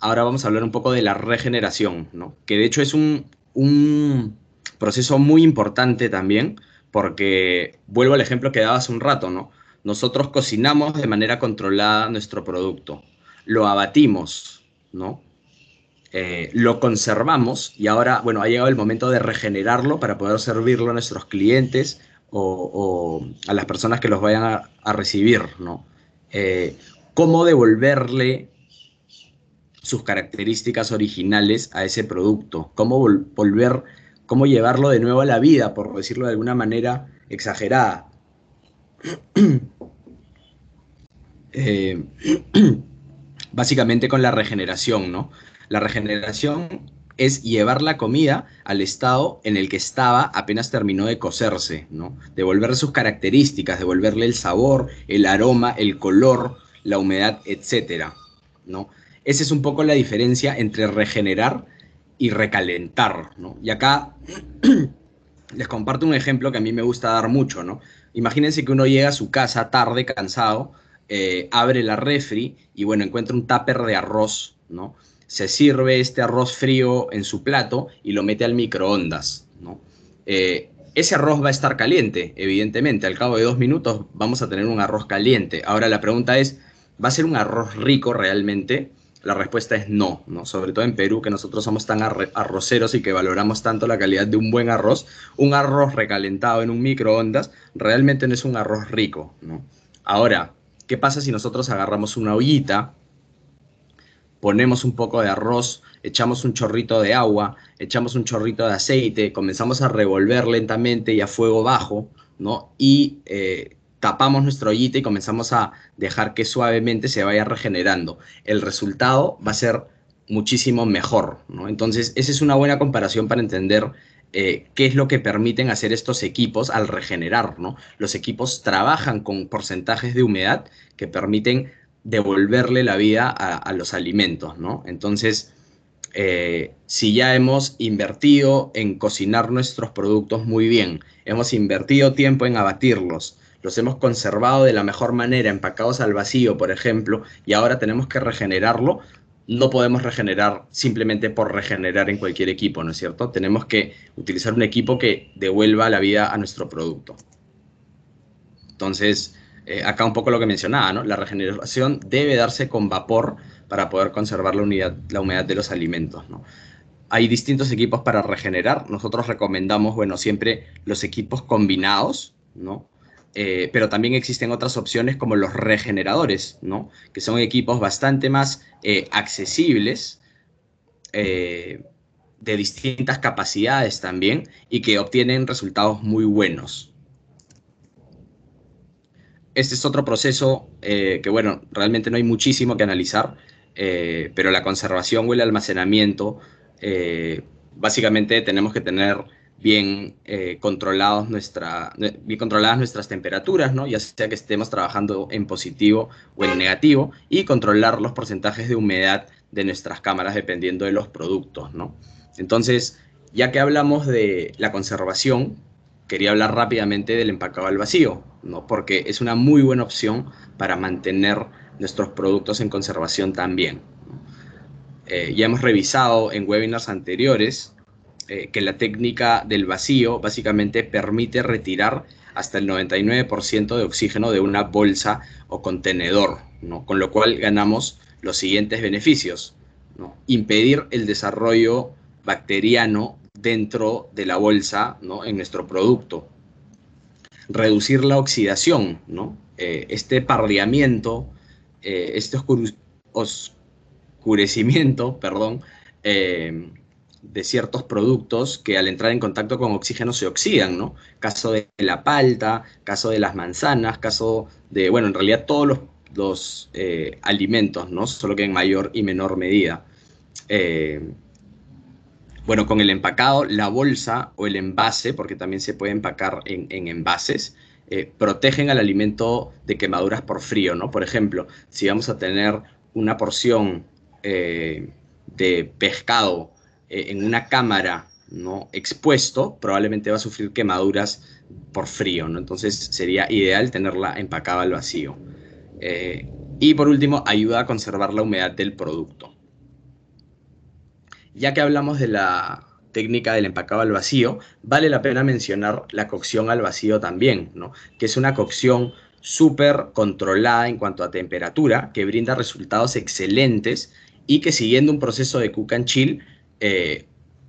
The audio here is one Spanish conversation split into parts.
ahora vamos a hablar un poco de la regeneración, ¿no? que de hecho es un, un proceso muy importante también, porque vuelvo al ejemplo que daba hace un rato, ¿no? Nosotros cocinamos de manera controlada nuestro producto, lo abatimos, ¿no? Eh, lo conservamos y ahora, bueno, ha llegado el momento de regenerarlo para poder servirlo a nuestros clientes o, a las personas que los vayan a, recibir, ¿no? Eh, ¿Cómo devolverle sus características originales a ese producto? ¿Cómo volver, cómo llevarlo de nuevo a la vida, por decirlo de alguna manera exagerada? Eh, básicamente con la regeneración, ¿no? La regeneración es llevar la comida al estado en el que estaba apenas terminó de cocerse, ¿no? Devolverle sus características, devolverle el sabor, el aroma, el color, la humedad, etcétera, ¿no? Esa es un poco la diferencia entre regenerar y recalentar, ¿no? Y acá les comparto un ejemplo que a mí me gusta dar mucho, ¿no? Imagínense que uno llega a su casa tarde, cansado, eh, abre la refri y bueno, encuentra un tupper de arroz, ¿no? se sirve este arroz frío en su plato y lo mete al microondas, ¿no? Eh, ese arroz va a estar caliente, evidentemente. Al cabo de dos minutos vamos a tener un arroz caliente. Ahora la pregunta es, ¿va a ser un arroz rico realmente? La respuesta es no, ¿no? Sobre todo en Perú, que nosotros somos tan arroceros y que valoramos tanto la calidad de un buen arroz. Un arroz recalentado en un microondas realmente no es un arroz rico, ¿no? Ahora, ¿qué pasa si nosotros agarramos una ollita, ponemos un poco de arroz, echamos un chorrito de agua, echamos un chorrito de aceite, comenzamos a revolver lentamente y a fuego bajo, ¿no? Y eh, tapamos nuestro ollita y comenzamos a dejar que suavemente se vaya regenerando. El resultado va a ser muchísimo mejor, ¿no? Entonces, esa es una buena comparación para entender eh, qué es lo que permiten hacer estos equipos al regenerar, ¿no? Los equipos trabajan con porcentajes de humedad que permiten devolverle la vida a, los alimentos, ¿no? Entonces, eh, si ya hemos invertido en cocinar nuestros productos muy bien, hemos invertido tiempo en abatirlos, los hemos conservado de la mejor manera, empacados al vacío, por ejemplo, y ahora tenemos que regenerarlo, no podemos regenerar simplemente por regenerar en cualquier equipo, ¿no es cierto? Tenemos que utilizar un equipo que devuelva la vida a nuestro producto. Entonces, eh, acá un poco lo que mencionaba, ¿no? La regeneración debe darse con vapor para poder conservar la, unidad, la humedad de los alimentos, ¿no? Hay distintos equipos para regenerar. Nosotros recomendamos, bueno, siempre los equipos combinados, ¿no? Eh, pero también existen otras opciones como los regeneradores, ¿no? Que son equipos bastante más eh, accesibles, de distintas capacidades también, y que obtienen resultados muy buenos, este es otro proceso eh, que, bueno, realmente no hay muchísimo que analizar, eh, pero la conservación o el almacenamiento, eh, básicamente tenemos que tener bien, controlados nuestra, bien controladas nuestras temperaturas, ¿no? ya sea que estemos trabajando en positivo o en negativo, y controlar los porcentajes de humedad de nuestras cámaras dependiendo de los productos. ¿no? Entonces, ya que hablamos de la conservación, quería hablar rápidamente del empacado al vacío, ¿no? porque es una muy buena opción para mantener nuestros productos en conservación también. Eh, ya hemos revisado en webinars anteriores eh, que la técnica del vacío básicamente permite retirar hasta el 99% de oxígeno de una bolsa o contenedor, ¿no? con lo cual ganamos los siguientes beneficios. ¿no? Impedir el desarrollo bacteriano dentro de la bolsa, ¿no? en nuestro producto. Reducir la oxidación, ¿no? Eh, este pardeamiento, eh, este oscurecimiento, perdón, de ciertos productos que al entrar en contacto con oxígeno se oxidan, ¿no? Caso de la palta, caso de las manzanas, caso de, bueno, en realidad todos los, los alimentos, ¿no? Solo que en mayor y menor medida. Bueno, con el empacado, la bolsa o el envase, porque también se puede empacar en, envases, eh, protegen al alimento de quemaduras por frío, ¿no? Por ejemplo, si vamos a tener una porción eh, de pescado eh, en una cámara ¿no? expuesto, probablemente va a sufrir quemaduras por frío, ¿no? Entonces sería ideal tenerla empacada al vacío. y por último, ayuda a conservar la humedad del producto. ya que hablamos de la técnica del empacado al vacío, vale la pena mencionar la cocción al vacío también, ¿no? que es una cocción súper controlada en cuanto a temperatura, que brinda resultados excelentes y que siguiendo un proceso de cook and chill, eh,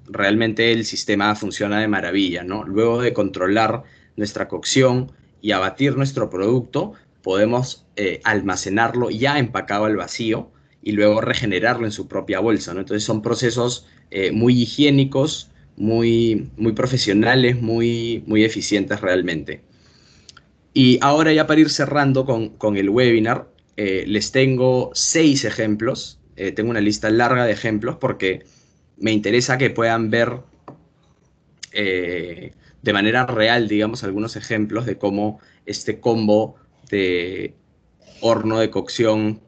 realmente el sistema funciona de maravilla. ¿no? Luego de controlar nuestra cocción y abatir nuestro producto, podemos eh, almacenarlo ya empacado al vacío y luego regenerarlo en su propia bolsa. ¿no? Entonces son procesos eh, muy higiénicos, muy, muy profesionales, muy, muy eficientes realmente. Y ahora ya para ir cerrando con, el webinar, les tengo seis ejemplos. Tengo una lista larga de ejemplos porque me interesa que puedan ver de manera real, digamos, algunos ejemplos de cómo este combo de horno de cocción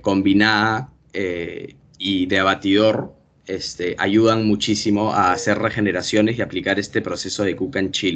combinada y de abatidor este, ayudan muchísimo a hacer regeneraciones y aplicar este proceso de cook and chill.